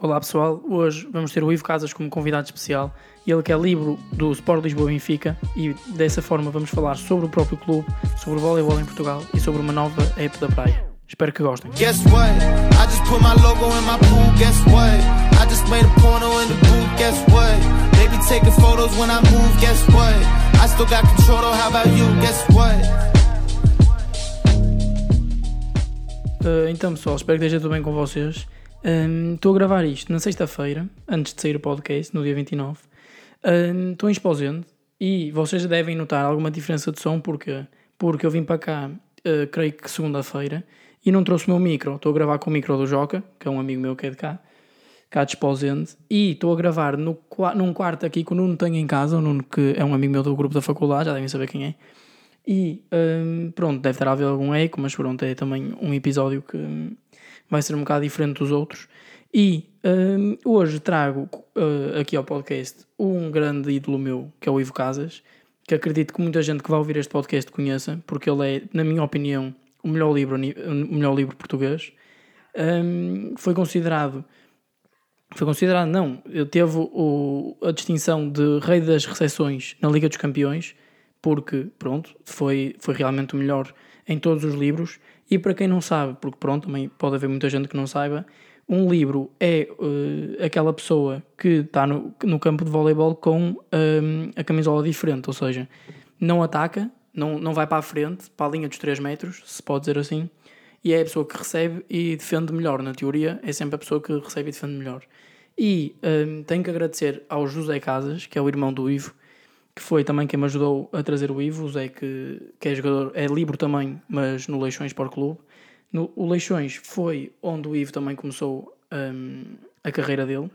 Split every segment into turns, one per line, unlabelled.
Olá pessoal, hoje vamos ter o Ivo Casas como convidado especial, ele que é livro do Sport Lisboa Benfica e dessa forma vamos falar sobre o próprio clube, sobre o voleibol em Portugal e sobre uma nova app da praia. Espero que gostem. Guess what? I just put my logo in my pool, guess what? I just made a porno in the booth, guess what? Taking photos when I move, guess what? I still got control, though, how about you, guess what? Uh, então pessoal, espero que esteja tudo bem com vocês. Estou um, a gravar isto na sexta-feira, antes de sair o podcast, no dia 29. Estou um, em Esposende e vocês devem notar alguma diferença de som porque, porque eu vim para cá, uh, creio que segunda-feira, e não trouxe o meu micro. Estou a gravar com o micro do Joca, que é um amigo meu que é de cá, cá de Esposende, e estou a gravar no, num quarto aqui que o Nuno tem em casa, o Nuno que é um amigo meu do grupo da faculdade, já devem saber quem é. E um, pronto, deve ter haver algum eco, mas pronto, é também um episódio que vai ser um bocado diferente dos outros. E uh, hoje trago uh, aqui ao podcast um grande ídolo meu, que é o Ivo Casas, que acredito que muita gente que vai ouvir este podcast conheça, porque ele é, na minha opinião, o melhor livro, o melhor livro português. Um, foi considerado, foi considerado, não, teve o, a distinção de rei das recepções na Liga dos Campeões, porque, pronto, foi, foi realmente o melhor em todos os livros e para quem não sabe, porque pronto, também pode haver muita gente que não saiba, um livro é uh, aquela pessoa que está no, no campo de voleibol com ehm, a camisola diferente, ou seja, não ataca, não, não vai para a frente, para a linha dos 3 metros, se pode dizer assim, e é a pessoa que recebe e defende melhor. Na teoria, é sempre a pessoa que recebe e defende melhor. E ehm, tenho que agradecer ao José Casas, que é o irmão do Ivo, que foi também quem me ajudou a trazer o Ivo, o Zé, que, que é jogador, é livre também, mas no Leixões Sport Clube. No, o Leixões foi onde o Ivo também começou um, a carreira dele.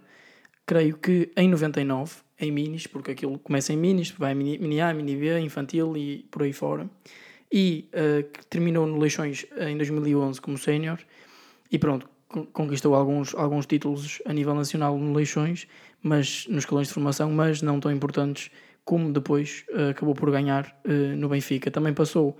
Creio que em 99, em minis, porque aquilo começa em minis, vai mini, A, mini B, infantil e por aí fora. E uh, terminou no Leixões em 2011 como sénior. E pronto, conquistou alguns, alguns títulos a nível nacional no Leixões, mas nos escalões de formação, mas não tão importantes como depois uh, acabou por ganhar uh, no Benfica. Também passou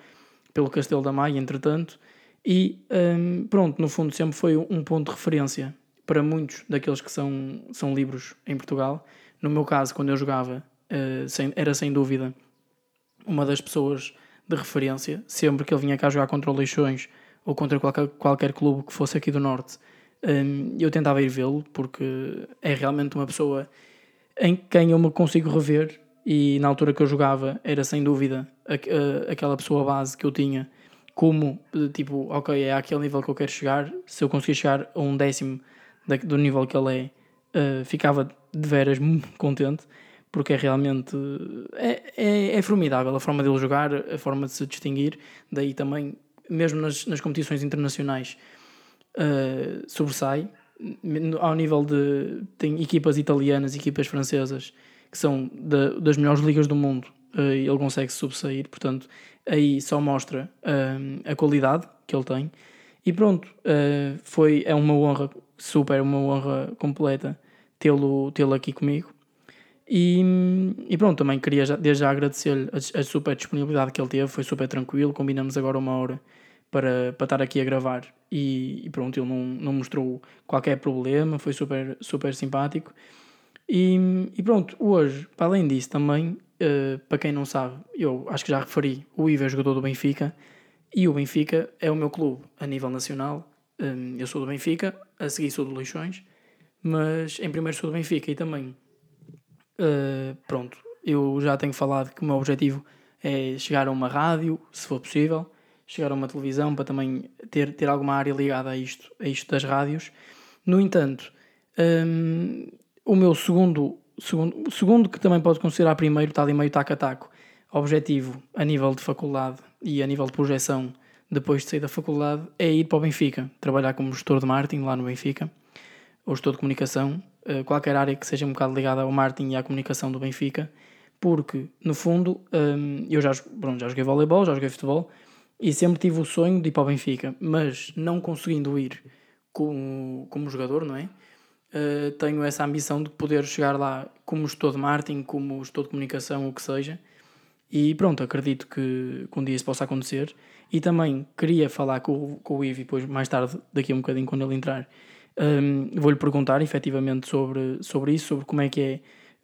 pelo Castelo da Maia, entretanto, e um, ehm, pronto, no fundo sempre foi um ponto de referência para muitos daqueles que são, são livros em Portugal. No meu caso, quando eu jogava, uh, sem, era sem dúvida uma das pessoas de referência. Sempre que ele vinha cá jogar contra o Leixões ou contra qualquer, qualquer clube que fosse aqui do Norte, um, ehm, eu tentava ir vê-lo porque é realmente uma pessoa em quem eu me consigo rever e na altura que eu jogava era sem dúvida aquela pessoa base que eu tinha como tipo, ok, é aquele nível que eu quero chegar, se eu conseguir chegar a um décimo do nível que ele é, uh, ficava de veras contente, porque é realmente é, é, é, formidável a forma dele jogar, a forma de se distinguir, daí também, mesmo nas, nas competições internacionais, uh, sobressai, ao nível de tem equipas italianas, equipas francesas, que são de, das melhores ligas do mundo, uh, ele consegue se subsair, portanto, aí só mostra uh, a qualidade que ele tem. E pronto, uh, foi, é uma honra super, uma honra completa tê-lo tê aqui comigo. E, e pronto, também queria já, desde já agradecer-lhe a, a, super disponibilidade que ele teve, foi super tranquilo. Combinamos agora uma hora para, para estar aqui a gravar e, e pronto, ele não, não mostrou qualquer problema, foi super, super simpático. E, e pronto, hoje, para além disso, também, uh, para quem não sabe, eu acho que já referi, o Ivo é jogador do Benfica e o Benfica é o meu clube a nível nacional. Um, eu sou do Benfica, a seguir sou do Leixões, mas em primeiro sou do Benfica e também, uh, pronto, eu já tenho falado que o meu objetivo é chegar a uma rádio, se for possível, chegar a uma televisão para também ter, ter alguma área ligada a isto, a isto das rádios. No entanto, um, o meu segundo, segundo, segundo que também pode considerar primeiro, está ali meio taco a taco, objetivo a nível de faculdade e a nível de projeção depois de sair da faculdade é ir para o Benfica, trabalhar como gestor de marketing lá no Benfica, ou gestor de comunicação, eh, qualquer área que seja um bocado ligada ao marketing e à comunicação do Benfica, porque no fundo ehm, eu já, pronto, já joguei voleibol, já joguei futebol e sempre tive o sonho de ir para o Benfica, mas não conseguindo ir como, como jogador, não é? Uh, tenho essa ambição de poder chegar lá como gestor de marketing, como gestor de comunicação, o que seja. E pronto, acredito que, que um dia isso possa acontecer. E também queria falar com, com o Ivo, depois mais tarde, daqui a um bocadinho, quando ele entrar, Um, Vou-lhe perguntar efetivamente sobre, sobre isso, sobre como é que é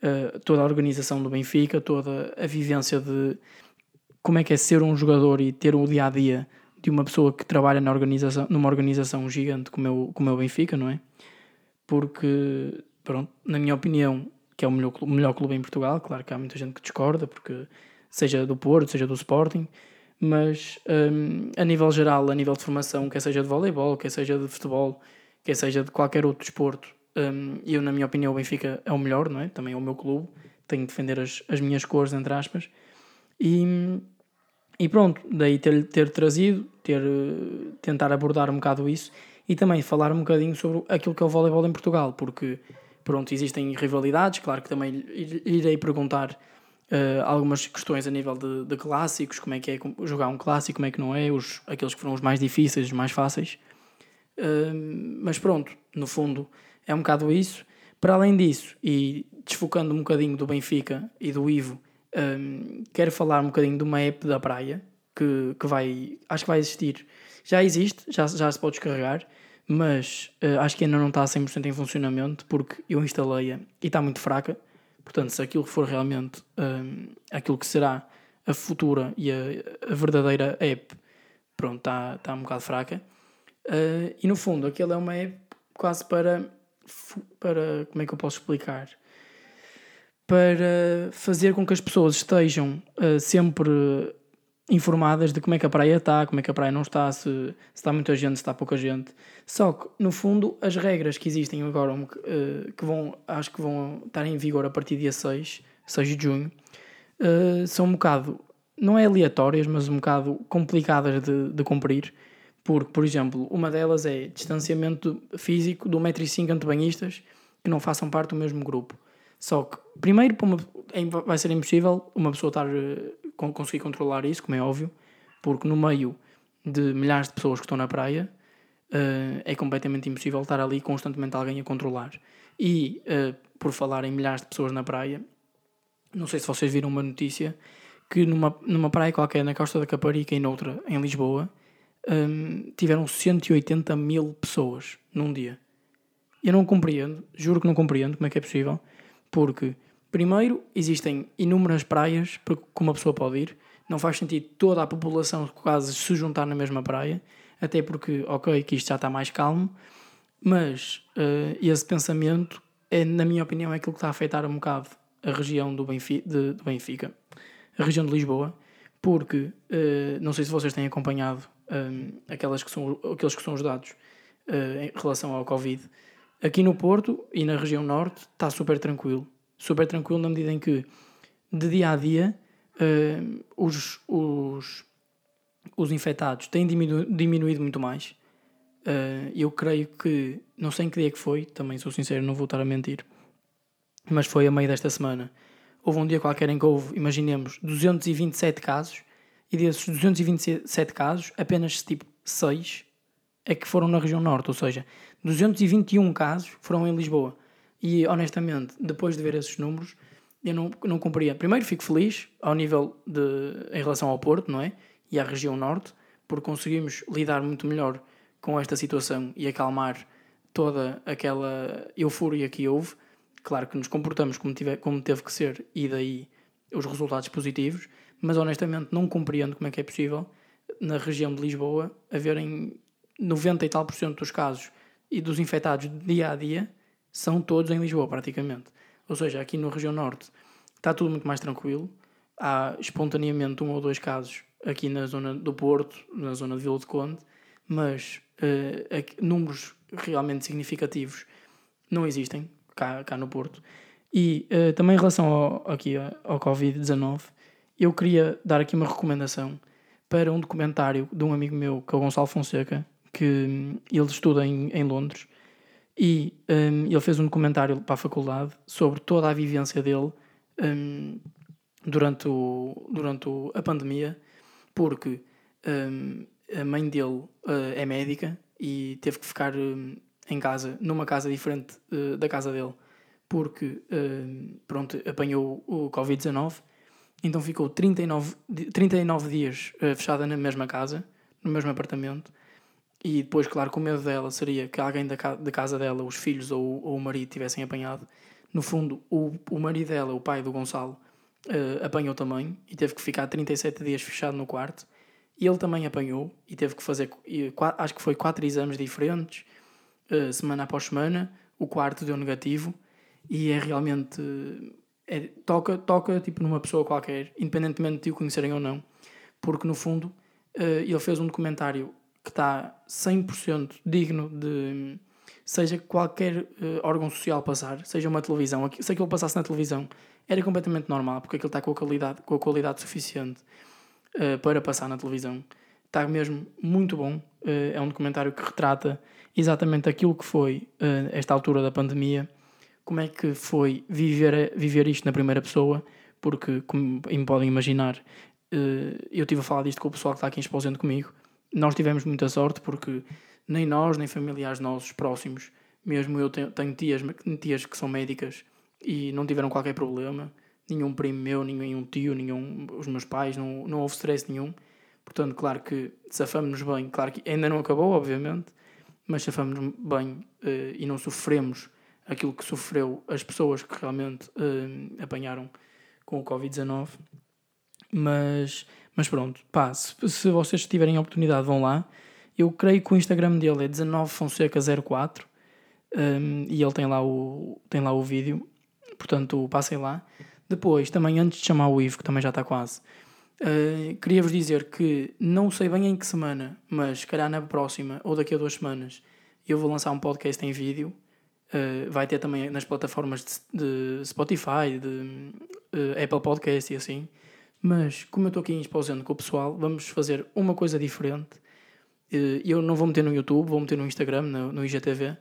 uh, toda a organização do Benfica, toda a vivência de como é que é ser um jogador e ter o dia a dia de uma pessoa que trabalha na organização, numa organização gigante como é o, como é o Benfica, não é? Porque, pronto, na minha opinião, que é o melhor, o melhor clube em Portugal, claro que há muita gente que discorda, porque seja do Porto, seja do Sporting, mas um, a nível geral, a nível de formação, quer seja de voleibol, quer seja de futebol, quer seja de qualquer outro desporto, um, eu, na minha opinião, o Benfica é o melhor, não é? Também é o meu clube, tenho de defender as, as minhas cores, entre aspas, e, e pronto, daí ter, ter trazido, ter, tentar abordar um bocado isso e também falar um bocadinho sobre aquilo que é o voleibol em Portugal, porque pronto, existem rivalidades, claro que também irei perguntar uh, algumas questões a nível de, de, clássicos, como é que é jogar um clássico, como é que não é, os, aqueles que foram os mais difíceis, os mais fáceis. Uh, mas pronto, no fundo é um bocado isso. Para além disso, e desfocando um bocadinho do Benfica e do Ivo, um, quero falar um bocadinho de uma app da praia que, que vai, acho que vai existir. Já existe, já, já se pode descarregar, mas uh, acho que ainda não está 100% em funcionamento porque eu instalei-a e está muito fraca. Portanto, se aquilo for realmente um, aquilo que será a futura e a, a verdadeira app, pronto, está, está um bocado fraca. Uh, e no fundo, aquilo é uma app quase para, para. Como é que eu posso explicar? para fazer com que as pessoas estejam uh, sempre informadas de como é que a praia está, como é que a praia não está, se, se está muita gente, se está pouca gente. Só que, no fundo, as regras que existem agora, uh, que vão, acho que vão estar em vigor a partir do dia 6, 6 de junho, uh, são um bocado, não é aleatórias, mas um bocado complicadas de, de cumprir. Porque, por exemplo, uma delas é distanciamento físico de 1,5m entre banhistas que não façam parte do mesmo grupo. Só que, primeiro, uma, vai ser impossível uma pessoa estar, conseguir controlar isso, como é óbvio, porque no meio de milhares de pessoas que estão na praia uh, é completamente impossível estar ali constantemente alguém a controlar. E, uh, por falar em milhares de pessoas na praia, não sei se vocês viram uma notícia que numa, numa praia qualquer na Costa da Caparica e noutra em Lisboa um, tiveram 180 mil pessoas num dia. Eu não compreendo, juro que não compreendo como é que é possível porque, primeiro, existem inúmeras praias que uma pessoa pode ir. Não faz sentido toda a população quase se juntar na mesma praia. Até porque, ok, que isto já está mais calmo. Mas uh, esse pensamento, é, na minha opinião, é aquilo que está a afetar um bocado a região do Benfica, de, de Benfica a região de Lisboa. Porque, uh, não sei se vocês têm acompanhado eh, aquelas que são, aqueles que são os dados uh, em relação ao Covid Aqui no Porto e na região norte está super tranquilo. Super tranquilo na medida em que de dia a dia uh, os, os, os infectados têm diminu diminuído muito mais. Uh, eu creio que, não sei em que dia que foi, também sou sincero, não vou estar a mentir, mas foi a meio desta semana. Houve um dia qualquer em que houve, imaginemos, 227 casos, e desses 227 casos, apenas tipo 6 é que foram na região norte, ou seja, 221 casos foram em Lisboa. E honestamente, depois de ver esses números, eu não, não compreendo. Primeiro, fico feliz ao nível de. em relação ao Porto, não é? E à região norte, porque conseguimos lidar muito melhor com esta situação e acalmar toda aquela euforia que houve. Claro que nos comportamos como, tive, como teve que ser e daí os resultados positivos, mas honestamente não compreendo como é que é possível na região de Lisboa haverem 90 e tal por cento dos casos e dos infectados dia a dia são todos em Lisboa, praticamente. Ou seja, aqui na região norte está tudo muito mais tranquilo. Há espontaneamente um ou dois casos aqui na zona do Porto, na zona de Vila de Conde, mas uh, aqui, números realmente significativos não existem cá, cá no Porto. E uh, também em relação ao, aqui ao Covid-19, eu queria dar aqui uma recomendação para um documentário de um amigo meu, que é o Gonçalo Fonseca, que hum, ele estuda em, em Londres e um, ele fez um documentário para a faculdade sobre toda a vivência dele um, durante, o, durante o, a pandemia, porque um, a mãe dele uh, é médica e teve que ficar hum, em casa, numa casa diferente uh, da casa dele, porque pronto, apanhou o Covid-19, então ficou 39, 39 dias uh, fechada na mesma casa, no mesmo apartamento e depois, claro, com o medo dela seria que alguém da, da casa dela, os filhos ou, ou o marido, tivessem apanhado. No fundo, o, o marido dela, o pai do Gonçalo, uh, apanhou também e teve que ficar 37 dias fechado no quarto. E ele também apanhou e teve que fazer, acho que foi quatro exames diferentes, uh, semana após semana. O quarto deu negativo e é realmente. É, toca, toca tipo numa pessoa qualquer, independentemente de o conhecerem ou não, porque no fundo uh, ele fez um documentário que está 100% digno de seja qualquer uh, órgão social passar, seja uma televisão, se aquilo passasse na televisão, era completamente normal, porque aquilo está com a qualidade, com a qualidade suficiente uh, para passar na televisão. Está mesmo muito bom. Uh, é um documentário que retrata exatamente aquilo que foi esta altura da pandemia, como é que foi viver, viver isto na primeira pessoa, porque, como podem imaginar, eu estive a falar disto com o pessoal que está aqui em Exposendo comigo. Nós tivemos muita sorte porque nem nós, nem familiares nossos próximos, mesmo eu tenho, tenho tias, tias que são médicas e não tiveram qualquer problema, nenhum primo meu, nenhum tio, nenhum, os meus pais, não, não houve stress nenhum. Portanto, claro que safamos-nos bem, claro que ainda não acabou, obviamente, mas safamos-nos bem uh, e não sofremos aquilo que sofreu as pessoas que realmente uh, apanharam com o Covid-19. Mas, mas pronto, pá, se, se vocês tiverem a oportunidade, vão lá. Eu creio que o Instagram dele é 19fonseca04 um, e ele tem lá, o, tem lá o vídeo, portanto passem lá. Depois, também antes de chamar o Ivo, que também já está quase, uh, queria-vos dizer que não sei bem em que semana, mas se calhar na próxima ou daqui a duas semanas eu vou lançar um podcast em vídeo. Uh, vai ter também nas plataformas de, de Spotify, de uh, Apple Podcast e assim. Mas como eu estou aqui exposando com o pessoal, vamos fazer uma coisa diferente eh, eu não vou meter no YouTube, vou meter no Instagram, no, IGTV.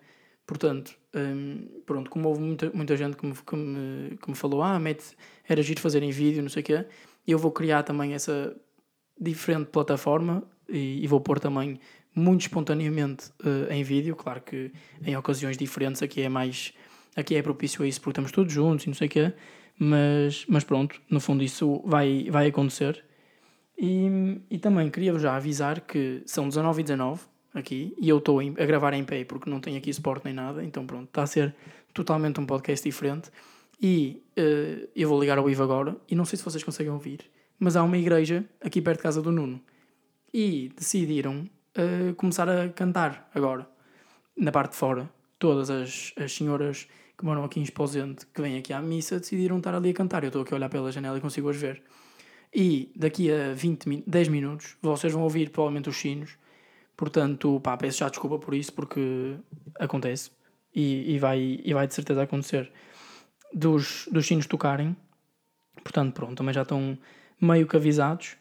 Portanto, um, pronto, como houve muita, muita gente que me, que, me, que me falou, ah, mete, era giro fazer em vídeo, não sei o quê, eu vou criar também essa diferente plataforma e, e vou pôr também muito espontaneamente uh, em vídeo. Claro que em ocasiões diferentes aqui é mais. Aqui é propício a isso porque estamos todos juntos e não sei o quê, mas, mas pronto, no fundo isso vai, vai acontecer. E, e também queria-vos já avisar que são 19 e 19 aqui e eu estou a gravar em pé porque não tenho aqui suporte nem nada, então pronto, está a ser totalmente um podcast diferente. E uh, eu vou ligar ao Ivo agora e não sei se vocês conseguem ouvir, mas há uma igreja aqui perto de casa do Nuno e decidiram uh, começar a cantar agora, na parte de fora. Todas as, as senhoras que moram aqui em Esposente, que vêm aqui à missa, decidiram estar ali a cantar. Eu estou aqui a olhar pela janela e consigo-as ver. E daqui a 20, 10 minutos vocês vão ouvir provavelmente os sinos. Portanto, pá, peço já desculpa por isso, porque acontece e, e, vai, e vai de certeza acontecer dos, dos sinos tocarem. Portanto, pronto, também já estão meio que avisados.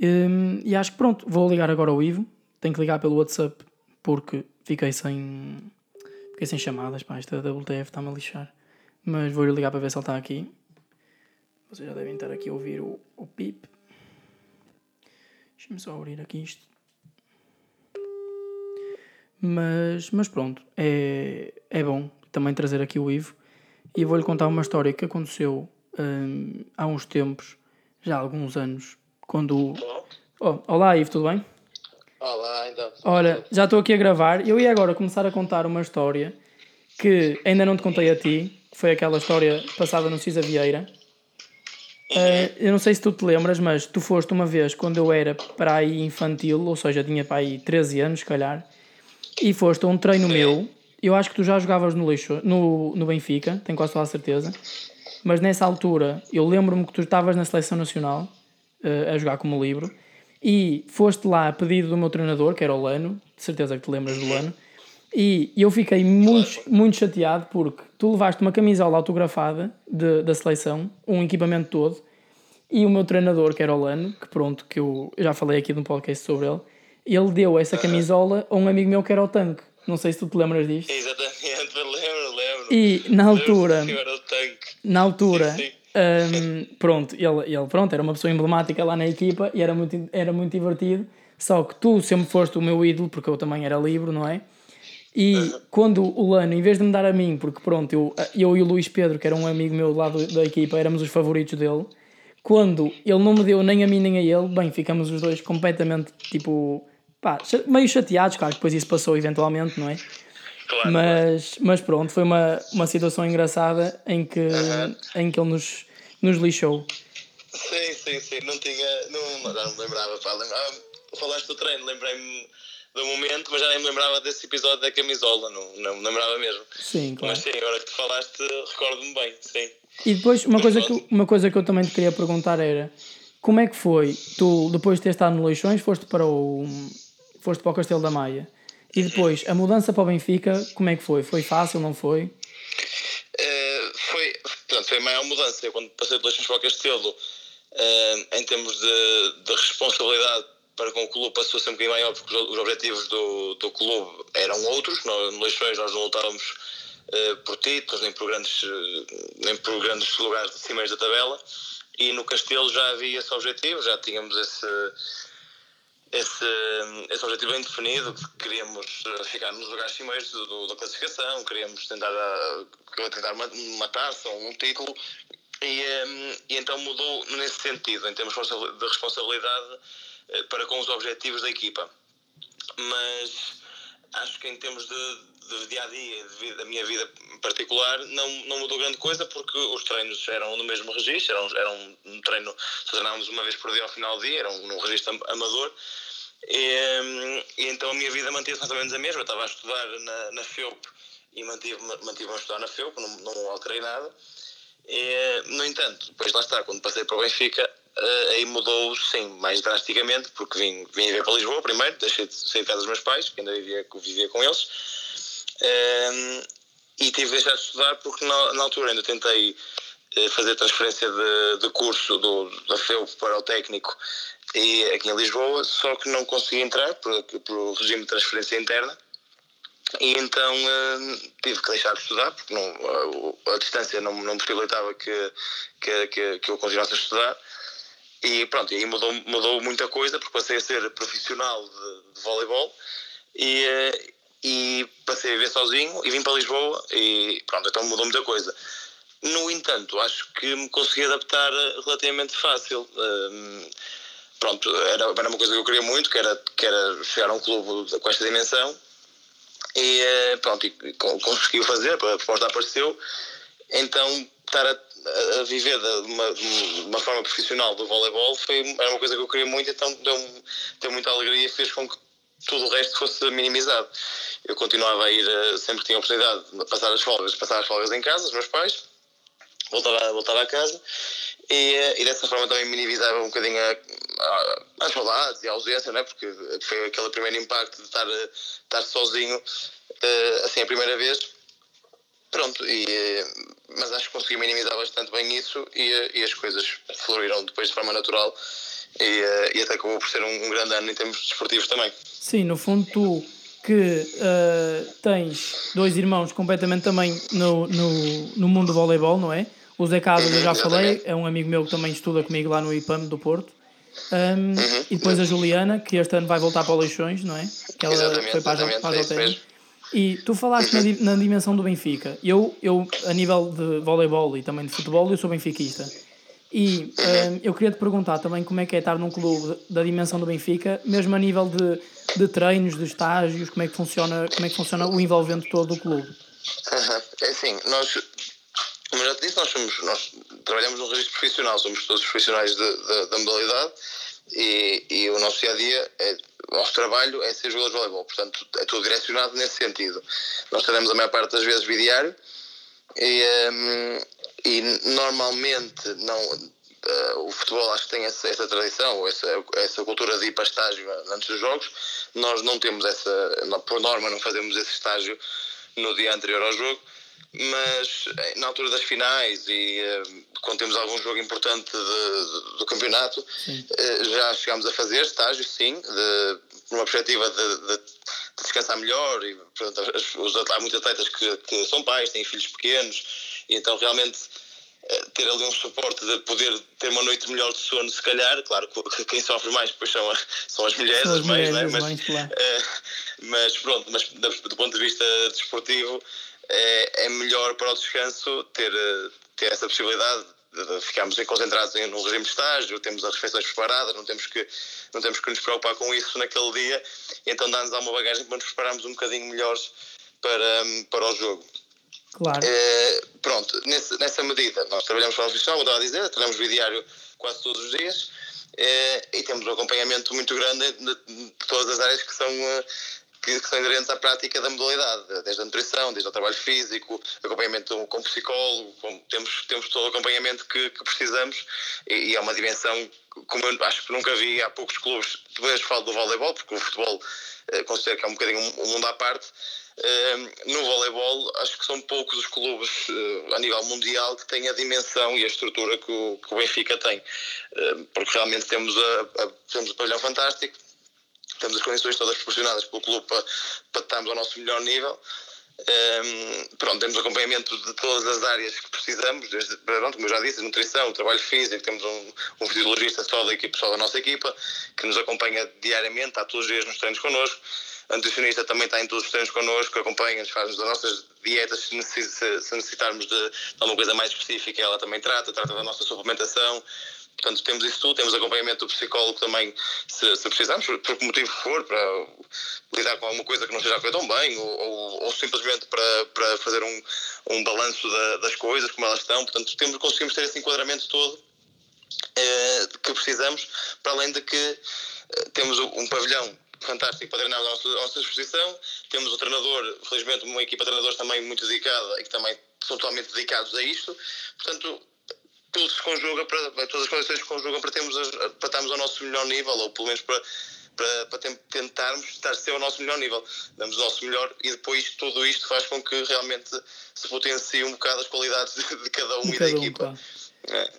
Um, e acho que pronto, vou ligar agora ao Ivo. Tenho que ligar pelo WhatsApp porque fiquei sem, fiquei sem chamadas. Pá, esta WTF está-me a lixar. Mas vou-lhe ligar para ver se ele está aqui. Vocês já devem estar aqui a ouvir o, o pip. Deixa-me só abrir aqui isto. Mas, mas pronto, é, é bom também trazer aqui o Ivo. E vou-lhe contar uma história que aconteceu hum, há uns tempos, já há alguns anos, quando. Oh, olá, Ivo, tudo bem?
Olá, então.
Olha, já estou aqui a gravar. Eu ia agora começar a contar uma história que ainda não te contei a ti, que foi aquela história passada no Cisa Vieira. Uh, eu não sei se tu te lembras, mas tu foste uma vez quando eu era para aí infantil, ou seja, tinha para aí 13 anos, se calhar, e foste a um treino Sim. meu. Eu acho que tu já jogavas no, lixo, no, no Benfica, tenho quase toda a certeza. Mas nessa altura, eu lembro-me que tu estavas na seleção nacional uh, a jogar como livro e foste lá a pedido do meu treinador, que era o Lano, de certeza que te lembras do Lano, e eu fiquei muito, muito chateado porque tu levaste uma camisola autografada de, da seleção, um equipamento todo, e o meu treinador, que era o Lano, que pronto, que eu já falei aqui num podcast sobre ele, ele deu essa camisola a um amigo meu que era o Tanque. Não sei se tu te lembras disto.
Exatamente, lembro, lembro.
E na altura, na altura, sim, sim. Um, pronto, ele, ele pronto, era uma pessoa emblemática lá na equipa e era muito, era muito divertido. Só que tu sempre foste o meu ídolo, porque eu também era livre, não é? E uhum. quando o Lano, em vez de me dar a mim, porque pronto, eu, eu e o Luís Pedro, que era um amigo meu lá do, da equipa, éramos os favoritos dele, quando ele não me deu nem a mim nem a ele, bem, ficamos os dois completamente tipo pá, meio chateados, claro que depois isso passou eventualmente, não é?
Claro.
Mas, mas pronto, foi uma, uma situação engraçada em que, em que ele nos, nos lixou.
Sim, sim, sim. Não tinha. Não, já não me lembrava. Pá. lembrava falaste do treino, lembrei-me do momento, mas já nem me lembrava desse episódio da camisola. Não, não me lembrava mesmo.
Sim, claro.
Mas sim, agora que tu falaste, recordo-me bem, sim.
E depois, uma coisa, que, uma coisa que eu também te queria perguntar era: como é que foi? Tu, depois de ter estado no Leixões, foste para o, foste para o Castelo da Maia. E depois, a mudança para o Benfica, como é que foi? Foi fácil, não foi?
Uh, foi, portanto, foi a maior mudança. Quando passei de Leixões para o Castelo, uh, em termos de, de, responsabilidade para com o clube, passou a ser um bocadinho maior, porque os, os objetivos do, do clube eram outros. No, no Leixões, nós não lutávamos uh, por títulos, nem por, grandes, nem por grandes lugares de cima da tabela. E no Castelo já havia esse objetivo, já tínhamos esse esse, esse objetivo bem definido, queríamos eh, ficar nos lugares cimeiros do, da classificação, queríamos tentar, a, eh, tentar uma, taça ou um título, e, eh, e, então mudou nesse sentido, em termos de responsabilidade para com os objetivos da equipa. Mas acho que em termos de, de dia a dia, de da minha vida particular, não, não mudou grande coisa porque os treinos eram no mesmo registro, eram, eram um treino, treinávamos uma vez por dia ao final do dia, era um, um registro amador. E, e, então a minha vida manteve-se mais ou menos a mesma. Eu estava a estudar na, na FEUP e mantive-me mantive a estudar na FEUP, não, não alterei nada. E, no entanto, depois lá está, quando passei para o Benfica, uh, aí mudou, sim, mais drasticamente, porque vim, vim viver para Lisboa primeiro, deixei de sair de casa dos meus pais, que ainda vivia, vivia com eles, uh, e tive de deixar de estudar porque na, na altura ainda tentei uh, fazer transferência de, de curso do, da FEUP para o técnico e aqui em Lisboa, só que não consegui entrar por, por regime de transferência interna. E então uh, tive que deixar de estudar, porque não, a, a distância não, não possibilitava que, que, que, que eu continuasse a estudar. E pronto, aí mudou, mudou muita coisa, porque passei a ser profissional de, de voleibol e, uh, e passei a viver sozinho e vim para Lisboa e pronto, então mudou muita coisa. No entanto, acho que me consegui adaptar relativamente fácil. Uh, pronto, era, era uma coisa que eu queria muito, que era, que era chegar a um clube com esta dimensão. E eh, pronto, e conseguiu fazer, a proposta apareceu. Então, estar a, a viver de uma, de uma forma profissional do voleibol foi, era uma coisa que eu queria muito, então deu-me deu muita alegria e fez com que tudo o resto fosse minimizado. Eu continuava a ir, eh, sempre que tinha oportunidade de passar as folgas, passar as folgas em casa, os meus pais, voltava, voltava a casa e, eh, e dessa forma também minimizava um bocadinho a, a, as saudades e a ausência, né? porque foi aquele primeiro impacto de estar, estar sozinho assim a primeira vez. Pronto, e, eh, mas acho que consegui minimizar bastante bem isso e, e as coisas floriram depois de forma natural e, e até acabou por ser um, um, grande ano em termos desportivos também.
Sim, no fundo tu que uh, tens dois irmãos completamente também no, no, no mundo do voleibol, não é? O Zé Casas, eu já falei, é um amigo meu que também estuda comigo lá no IPAM do Porto. Um, uhum. E depois a Juliana, que este ano vai voltar para o Leixões, não é? Que ela
exatamente,
foi para,
a,
para a E tu falaste na, na, dimensão do Benfica. Eu, eu, a nível de voleibol e também de futebol, eu sou benfiquista. E um, eu queria te perguntar também como é que é estar num clube da dimensão do Benfica, mesmo a nível de, de treinos, de estágios, como é que funciona, como é que funciona o envolvimento todo do clube.
Uhum. É assim, nós como já te disse, nós, somos, nós trabalhamos num registro profissional, somos todos profissionais da modalidade e, e, o nosso dia a dia, é, nosso trabalho é ser jogador de voleibol, portanto é tudo direcionado nesse sentido. Nós treinamos a maior parte das vezes bidiário e, um, e normalmente não. Uh, o futebol acho que tem essa, essa tradição, essa, essa cultura de ir para estágio antes dos jogos. Nós não temos essa, por norma, não fazemos esse estágio no dia anterior ao jogo mas eh, na altura das finais e uh, quando temos algum jogo importante de, de, do campeonato, uh, já chegámos a fazer estágios, sim, de, uma perspectiva de, de, descansar melhor. E, portanto, os, há muitos atletas que, que, são pais, têm filhos pequenos, e então realmente uh, ter ali um suporte de poder ter uma noite melhor de sono, se calhar, claro que quem sofre mais depois são, a, são as mulheres,
são as
mães,
mulheres,
né?
mas, mães, claro.
mas pronto, mas do ponto de vista desportivo é, é melhor para o descanso ter, ter essa possibilidade ficamos concentrados no regime de estágio, temos as refeições preparadas, não temos que, não temos que nos preocupar com isso naquele dia, então dá-nos uma bagagem para nos prepararmos um bocadinho melhores para, para o jogo.
Claro.
É, pronto, nesse, nessa medida, nós trabalhamos para a nutrição, como estava a dizer, trabalhamos o diário quase todos os dias é, e temos um acompanhamento muito grande de, de todas as áreas que são eh, que, são inerentes à prática da modalidade, desde a nutrição, desde o trabalho físico, acompanhamento com psicólogo, com, temos, temos todo o acompanhamento que, que precisamos. E, e, é uma dimensão como eu acho que nunca vi há poucos clubes, depois falo do voleibol, porque o futebol eh, considero que é um bocadinho um, um mundo à parte, eh, no voleibol acho que são poucos os clubes eh, a nível mundial que têm a dimensão e a estrutura que o, que o Benfica tem, eh, porque realmente temos, a, a, temos um pavilhão fantástico, temos as condições todas proporcionadas pelo clube para, para estarmos ao nosso melhor nível. Um, ehm, pronto, temos acompanhamento de todas as áreas que precisamos, desde, pronto, como eu já disse, nutrição, trabalho físico, temos um, um fisiologista só da, equipe, só da nossa equipa, que nos acompanha diariamente, está todos os dias nos treinos connosco. A nutricionista também está em todos os treinos connosco, acompanha-nos, faz-nos as nossas dietas, se, necessitarmos de, de alguma coisa mais específica, ela também trata, trata da nossa suplementação. Portanto, temos isso tudo, temos acompanhamento do psicólogo também, se, se precisarmos, por, por que motivo for, para lidar com alguma coisa que não esteja a correr tão bem, ou, ou, ou, simplesmente para, para fazer um, um balanço da, das coisas, como elas estão. Portanto, temos, conseguimos ter esse enquadramento todo eh, que precisamos, para além de que eh, temos um pavilhão fantástico para treinar a nossa, a nossa disposição. Temos o treinador, felizmente, uma equipa de treinadores também muito dedicada e que também são totalmente dedicados a isto. Portanto, tudo se conjuga para, todas as condições se conjugam para, termos, para estarmos ao nosso melhor nível, ou pelo menos para, para, para tentarmos estar ser ao nosso melhor nível. Damos o nosso melhor e depois tudo isto faz com que realmente se potencie um bocado as qualidades de, cada um de e cada da um, equipa.
É,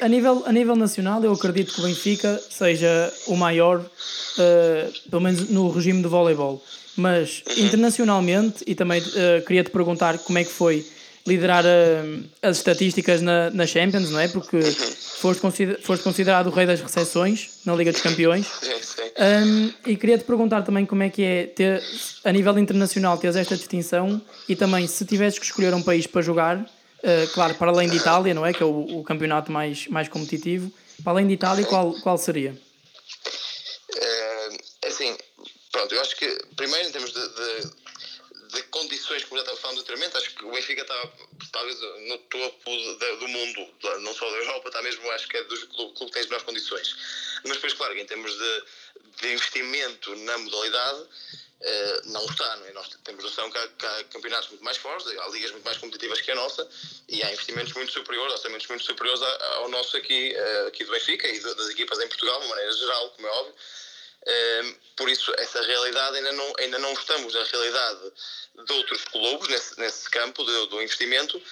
a, a, nível, a nível nacional, eu acredito que o Benfica seja o maior, uh, pelo menos no regime de voleibol. Mas uhum. internacionalmente, e também uh, queria te perguntar como é que foi liderar uh, as estatísticas na, na Champions, não é? Porque foste, consider, foste considerado o rei das recepções na Liga dos Campeões. Um, e queria te perguntar também como é que é ter, a nível internacional, teres esta distinção e também se tivesses que escolher um país para jogar, uh, claro, para além de Itália, não é? Que é o, o campeonato mais, mais competitivo, para além de Itália, qual, qual seria?
É, assim, pronto, eu acho que primeiro em termos de de condições, como já estava falando anteriormente, acho que o Benfica está talvez no topo do mundo, não só da Europa, está mesmo, acho que é do clube que tem as melhores condições. Mas depois, claro, em termos de, de investimento na modalidade, Uh, não está, não é? Nós temos noção que há, que há, campeonatos muito mais fortes, há ligas muito mais competitivas que a nossa e há investimentos muito superiores, orçamentos muito superiores ao nosso aqui, uh, aqui do Benfica e das equipas em Portugal, de maneira geral, como é óbvio. Ehm, por isso, essa realidade ainda não, ainda não estamos na realidade de outros clubes nesse, nesse campo do, investimento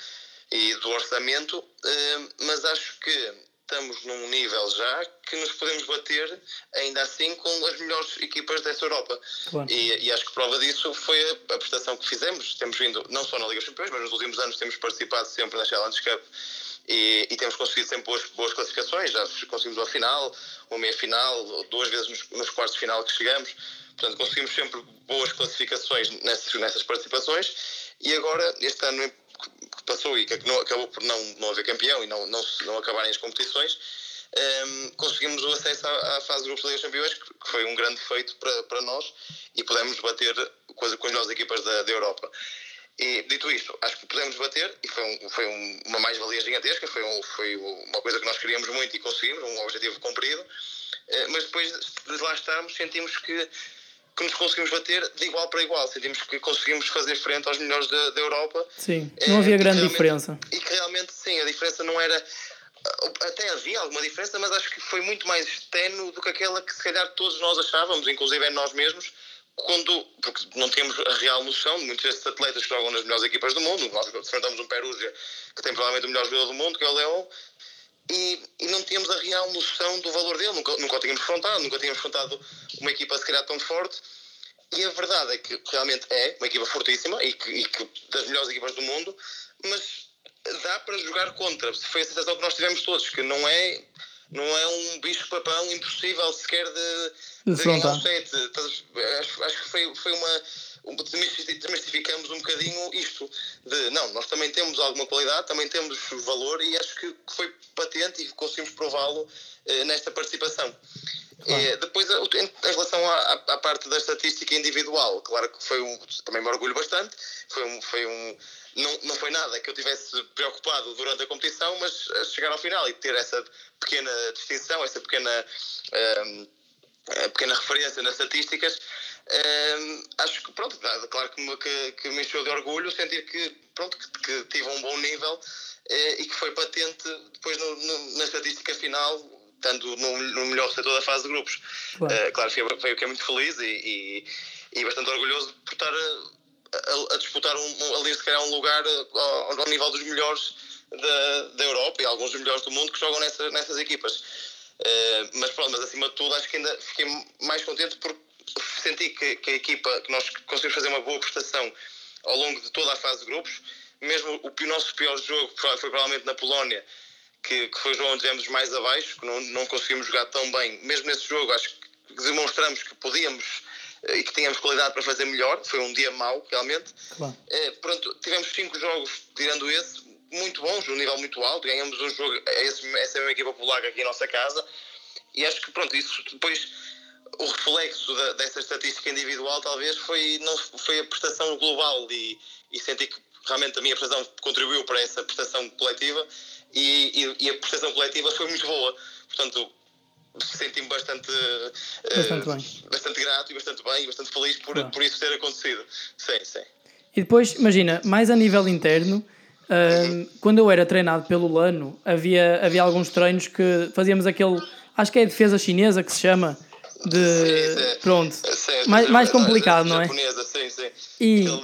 e do orçamento, ehm, mas acho que estamos num nível já que nos podemos bater ainda assim com as melhores equipas desta Europa. Claro. E, e, acho que prova disso foi a, a prestação que fizemos. Temos vindo, não só na Liga dos Campeões, mas nos últimos anos temos participado sempre na Challenge Cup e, e, temos conseguido sempre boas, boas classificações, já conseguimos uma final, uma meia final, duas vezes nos, nos quartos de final que chegamos, portanto conseguimos sempre boas classificações nessas, nessas participações e agora este ano que passou e que acabou por não, não haver campeão e não, não, não acabarem as competições, um, ehm, conseguimos o acesso à, à, fase de grupos da Liga Campeões, que, foi um grande feito para, para nós e pudemos bater com, com as melhores equipas da, da Europa. E dito isto, acho que podemos bater e foi, um, foi um, uma mais-valia gigantesca, foi, um, foi uma coisa que nós queríamos muito e conseguimos, um objetivo cumprido, eh, mas depois de lá estarmos sentimos que, que nos conseguimos bater de igual para igual, sentimos que conseguimos fazer frente aos melhores da, da Europa.
Sim, não havia eh, grande diferença.
E que realmente, sim, a diferença não era até havia alguma diferença, mas acho que foi muito mais tenue do que aquela que se calhar todos nós achávamos, inclusive em nós mesmos, quando, porque não temos a real noção de muitos desses atletas que jogam nas melhores equipas do mundo. Nós enfrentamos um Perugia que tem provavelmente o melhor jogador do mundo, que é o Leão, e, e, não tínhamos a real noção do valor dele, nunca, nunca o tínhamos confrontado, nunca tínhamos confrontado uma equipa se calhar tão forte. E a verdade é que realmente é uma equipa fortíssima e que, e que das melhores equipas do mundo, mas dá para jogar contra. Foi a sensação que nós tivemos todos, que não é não é um bicho-papão impossível sequer de, de, de ganhar o set. Acho, acho que foi, foi uma. Desmistificamos um bocadinho isto de não, nós também temos alguma qualidade, também temos valor e acho que foi patente e conseguimos prová-lo eh, nesta participação. Claro. É, depois, em relação à, à, parte da estatística individual, claro que foi um, também me orgulho bastante, foi um, foi um não, não foi nada que eu tivesse preocupado durante a competição, mas chegar ao final e ter essa pequena distinção, essa pequena, um, pequena referência nas estatísticas, um, acho que, pronto, claro que me, que, que me encheu de orgulho sentir que, pronto, que, que tive um bom nível uh, e que foi patente depois no, no, na estatística final, estando no, no, melhor setor da fase de grupos. Claro, uh, claro fiquei, fiquei muito feliz e, e, e bastante orgulhoso por estar a, a, disputar um, ali se calhar um lugar eh, ao, ao nível dos melhores da, da Europa e alguns dos melhores do mundo que jogam nessa, nessas equipas. Uh, mas pronto, mas acima de tudo acho que ainda fiquei mais contente porque senti que, que, a equipa, que nós conseguimos fazer uma boa prestação ao longo de toda a fase de grupos, mesmo o, o nosso pior jogo foi, provavelmente na Polónia, que, que foi o jogo onde estivemos mais abaixo, que não, não conseguimos jogar tão bem. Mesmo nesse jogo acho que demonstramos que podíamos e que tínhamos qualidade para fazer melhor. Foi um dia mau, realmente. Claro. É, pronto, tivemos cinco jogos, tirando esse, muito bons, um nível muito alto. Ganhamos um jogo, é esse, essa mesma equipa polaca aqui em nossa casa. E acho que, pronto, isso depois o reflexo da, dessa estatística individual talvez foi, não, foi a prestação global e, e senti que realmente a minha prestação contribuiu para essa prestação coletiva e, e, e a prestação coletiva foi muito boa. Portanto, senti-me bastante, bastante, uh, bastante, grato e bastante bem e bastante feliz por, claro. por isso ter acontecido. Sim, sim.
E depois, imagina, mais a nível interno, uh, uhum. quando eu era treinado pelo Lano, havia, havia alguns treinos que fazíamos aquele, acho que é a defesa chinesa que se chama, de. Sim, sim. Pronto. Sim, mais, mais complicado, não é?
Japonesa, sim, sim.
E
Ele uh,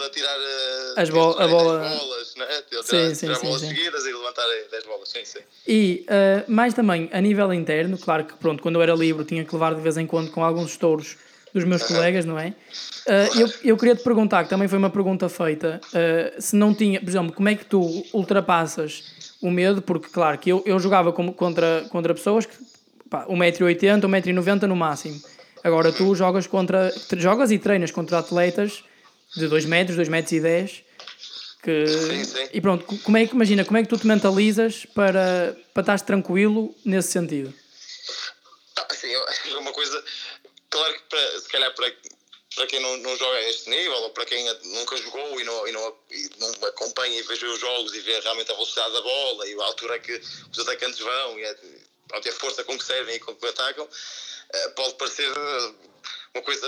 as bo a bola.
bolas, né? Ele sim, sim, tirar sim, bolas sim. seguidas e levantar 10 bolas, sim, sim.
E uh, mais também a nível interno, claro que pronto, quando eu era livre tinha que levar de vez em quando com alguns estouros dos meus colegas, não é? Uh, eu, eu queria te perguntar, que também foi uma pergunta feita, uh, se não tinha, por exemplo, como é que tu ultrapassas o medo, porque claro que eu, eu jogava com, contra, contra pessoas que 1,80m, 1,90m no máximo. Agora tu jogas contra. jogas e treinas contra atletas de 2 metros, 2 metros e 10. Que,
sim, sim.
E pronto, como é que imagina, como é que tu te mentalizas para, para estar tranquilo nesse sentido?
Ah, sim, é uma coisa. Claro que para, se calhar para, para quem não, não joga a este nível, ou para quem nunca jogou e não, e não, e não acompanha e vê os jogos e vê realmente a velocidade da bola e a altura que os atacantes vão e a, pronto, a força com que servem e com que atacam, eh, pode parecer eh, uma coisa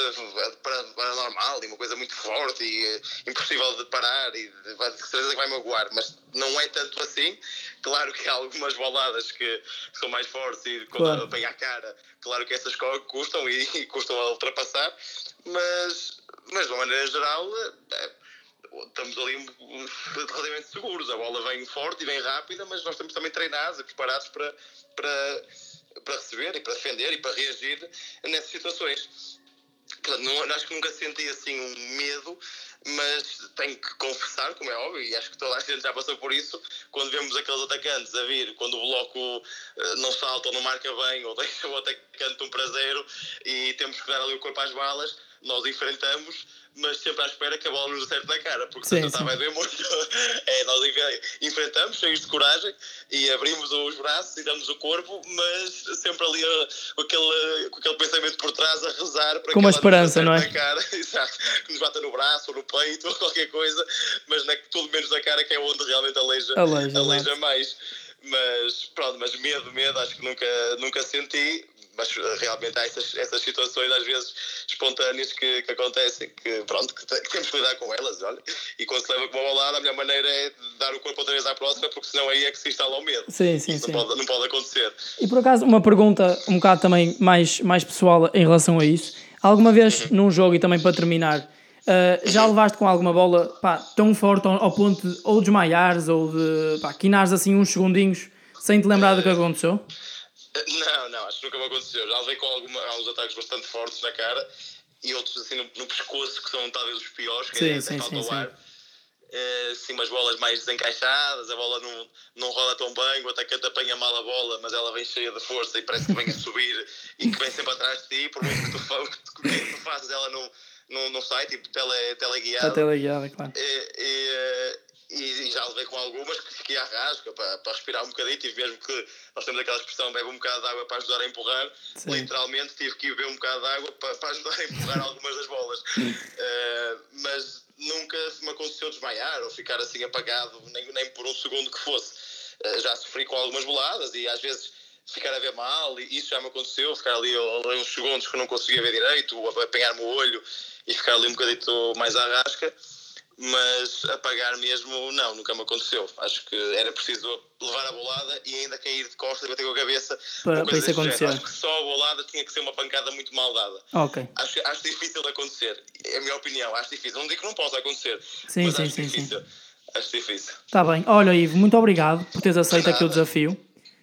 paranormal e uma coisa muito forte e eh, impossível de parar e de, de certeza que vai magoar, mas não é tanto assim. Claro que há algumas boladas que, são mais fortes e quando claro. bem à cara, claro que essas custam e, e, custam a ultrapassar, mas, mas de uma maneira geral. É, estamos ali relativamente seguros. A bola vem forte e vem rápida, mas nós estamos também treinados e preparados para, para, para receber e para defender e para reagir nessas situações. Portanto, não, acho que nunca senti assim um medo, mas tenho que confessar, como é óbvio, e acho que toda a gente já passou por isso, quando vemos aqueles atacantes a vir, quando o bloco uh, não salta ou não marca bem, ou deixa o atacante um prazer e temos que dar ali o corpo às balas, nós enfrentamos, mas sempre à espera que a bola nos acerte na cara, porque sim, senão vai doer muito. é, nós enfrentamos, cheios de coragem, e abrimos os braços e damos o corpo, mas sempre ali uh, com, aquele, com aquele pensamento por trás a rezar para
com uma esperança, não é?
Na cara, exato, que nos bata no braço ou no peito ou qualquer coisa, mas na, tudo menos na cara, que é onde realmente aleija, aleija, aleija mais. Mas pronto, mas medo, medo, acho que nunca, nunca senti mas eh, realmente há essas, essas situações às vezes espontâneas que, que acontecem, que pronto, que, que, temos que lidar com elas, olha. E quando se leva com uma bolada, a melhor maneira é dar o corpo outra vez à próxima, porque senão aí é que se instala o medo.
Sim, sim,
isso
sim.
Não pode, não pode acontecer.
E por acaso, uma pergunta um bocado também mais, mais pessoal em relação a isso. Alguma vez uhum. num jogo, e também para terminar, uh, já levaste com alguma bola pá, tão forte ao, ao, ponto de ou desmaiares ou de pá, quinares assim uns segundinhos sem te lembrar do que aconteceu?
Não, não, acho que nunca me aconteceu. Já levei com alguma, alguns ataques bastante fortes na cara e outros assim no, no pescoço, que são talvez os piores, que sim, é sim, falta sim, o ar. É, assim, umas bolas mais desencaixadas, a bola não, não rola tão bem, o atacante apanha mal a bola, mas ela vem cheia de força e parece que vem a subir e que vem sempre atrás de ti, por muito que tu, que tu, que tu faças, ela não, num, num site, tipo tele, teleguiado.
Está teleguiada, claro.
E, e, e, já levei com algumas que fiquei à rasca para, para respirar um bocadinho. Tive mesmo que, nós temos aquela expressão, bebe um bocado de água para ajudar a empurrar.
Sim.
Literalmente tive que beber um bocado de água para, para ajudar a empurrar algumas das bolas. Uh, mas nunca me aconteceu desmaiar ou ficar assim apagado, nem, nem por um segundo que fosse. Uh, já sofri com algumas boladas e às vezes ficar a ver mal, e isso já me aconteceu, ficar ali, ali uns segundos que não conseguia ver direito, apanhar-me o olho e ficar ali um bocadito mais à rasca mas apagar mesmo, não, nunca me aconteceu. Acho que era preciso levar a bolada e ainda cair de costas e bater com a cabeça.
Para, para isso acontecer.
Acho que só a bolada tinha que ser uma pancada muito mal dada.
Ok.
Acho, acho difícil de acontecer. É a minha opinião, acho difícil. Não digo que não possa acontecer,
sim,
mas
sim,
acho
sim,
difícil.
Sim.
Acho difícil.
Está bem. Olha, Ivo, muito obrigado por teres aceito aqui o desafio.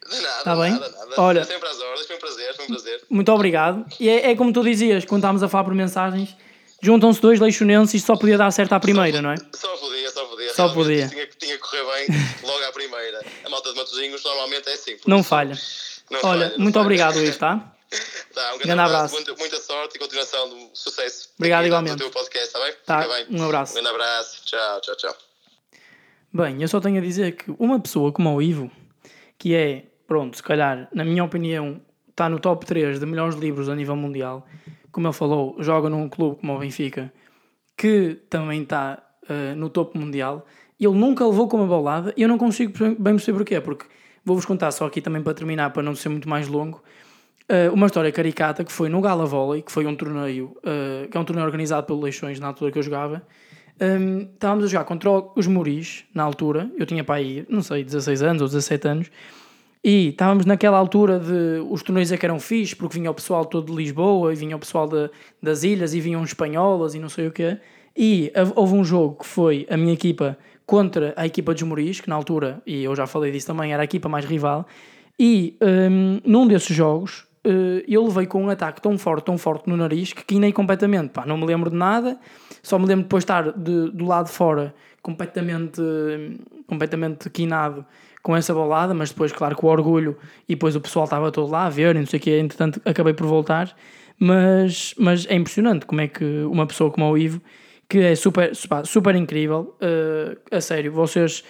De nada,
Tá bem?
nada, nada.
Olha-
Sempre às ordens, foi um prazer, foi um prazer.
Muito obrigado. E é, é como tu dizias, quando estávamos a falar por mensagens, juntam-se dois leixonenses e só podia dar certo à primeira, não é?
Só podia, só podia.
Só podia.
Tinha, que- tinha que correr bem logo à primeira. A malta de Matosinhos normalmente é assim.
Não falha.
não
Olha,
falha,
muito
falha.
obrigado, Ivo, tá?
Tá, um grande,
Grande
abraço,
abraço.
Muita, sorte e continuação do sucesso.
Obrigado igualmente.
No teu podcast, está bem?
Tá,
bem.
um abraço.
Um grande abraço. Tchau, tchau, tchau.
Bem, eu só tenho a dizer que uma pessoa como o Ivo, que é, pronto, se calhar, na minha opinião, está no top 3 de melhores livros a nível mundial, como ele falou, joga num clube como o Benfica, que também está eh, no topo mundial, ele nunca levou com uma bolada e eu não consigo bem perceber porquê, porque vou-vos contar só aqui também para terminar, para não ser muito mais longo, eh, uma história caricata que foi no Gala Volley, que foi um torneio, eh, que é um torneio organizado pelo Leixões na altura que eu jogava. Um, estávamos a jogar contra os Muris, na altura, eu tinha para aí, não sei, 16 anos ou 17 anos, e estávamos naquela altura de os torneios é que eram fixos, porque vinha o pessoal todo de Lisboa, e vinha o pessoal de, das ilhas, e vinham espanholas, e não sei o quê. E houve- um jogo que foi a minha equipa contra a equipa dos Muris, que na altura, e eu já falei disso também, era a equipa mais rival, e um, num desses jogos eh, eu levei com um ataque tão forte, tão forte no nariz que quinei completamente. Pá, não me lembro de nada, só me lembro depois de estar de, do lado de fora completamente, completamente quinado com essa bolada, mas depois, claro, com orgulho e depois o pessoal estava todo lá a ver e não sei o que, entretanto acabei por voltar. Mas, mas é impressionante como é que uma pessoa como o Ivo, que é super, pá, super incrível, eh, a sério, vocês.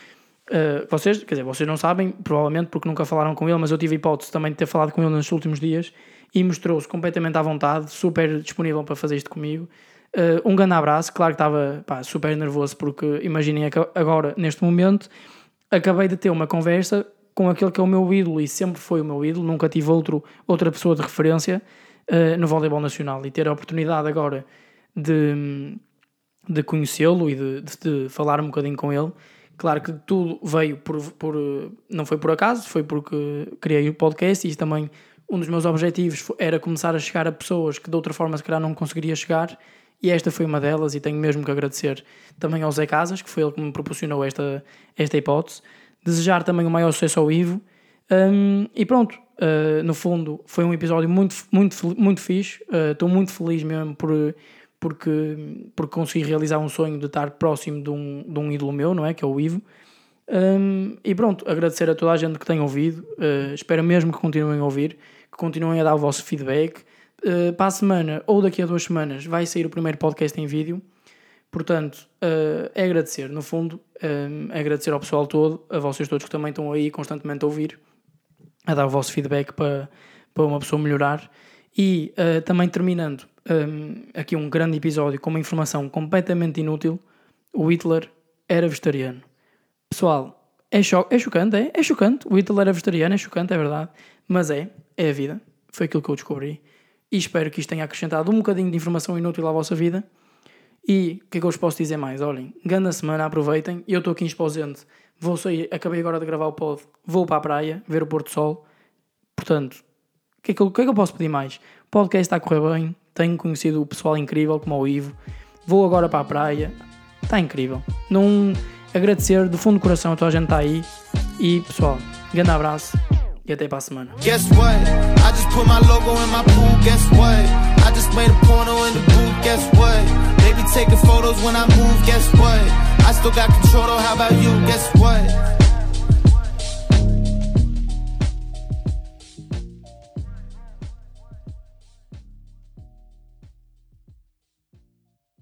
Uh, vocês, quer dizer, vocês não sabem, provavelmente porque nunca falaram com ele, mas eu tive a hipótese também de ter falado com ele nos últimos dias e mostrou-se completamente à vontade, super disponível para fazer isto comigo. Uh, um grande abraço, claro que estava pá, super nervoso porque imaginem agora, neste momento, acabei de ter uma conversa com aquele que é o meu ídolo e sempre foi o meu ídolo, nunca tive outro, outra pessoa de referência uh, no voleibol nacional e ter a oportunidade agora de, de conhecê-lo e de, de, de falar um bocadinho com ele. Claro que tudo veio por, por. Não foi por acaso, foi porque criei o podcast e também um dos meus objetivos era começar a chegar a pessoas que de outra forma se calhar não conseguiria chegar e esta foi uma delas e tenho mesmo que agradecer também ao Zé Casas, que foi ele que me proporcionou esta, esta hipótese. Desejar também o maior sucesso ao Ivo. Um, e pronto, uh, no fundo foi um episódio muito, muito, muito fixe. Uh, Estou muito feliz mesmo por, porque, porque consegui realizar um sonho de estar próximo de um, de um ídolo meu, não é? Que é o Ivo. Um, e pronto, agradecer a toda a gente que tem ouvido. Uh, espero mesmo que continuem a ouvir, que continuem a dar o vosso feedback. Uh, para a semana ou daqui a duas semanas vai sair o primeiro podcast em vídeo. Portanto, uh, é agradecer, no fundo, é agradecer ao pessoal todo, a vocês todos que também estão aí constantemente a ouvir, a dar o vosso feedback para, para uma pessoa melhorar. E uh, também terminando um, aqui um grande episódio com uma informação completamente inútil: o Hitler era vegetariano. Pessoal, é, cho é chocante, é? É chocante. O Hitler era vegetariano, é chocante, é verdade. Mas é, é a vida. Foi aquilo que eu descobri. E espero que isto tenha acrescentado um bocadinho de informação inútil à vossa vida. E o que é que eu vos posso dizer mais? Olhem, grande semana, aproveitem. Eu estou aqui em Esposente, vou sair, acabei agora de gravar o pod, vou para a praia, ver o Porto Sol. Portanto, o que, é que, eu, que é que eu posso pedir mais? O podcast está a correr bem, tenho conhecido o pessoal incrível, como o Ivo. Vou agora para a praia, está incrível. Não agradecer do fundo do coração a toda a gente está aí. E pessoal, grande abraço e até para a semana.
Guess what? I just put my logo in my pool. Guess what? I just made a porno in the booth. Guess what? They be taking photos when I move. Guess what? I still got control though. How about you? Guess what?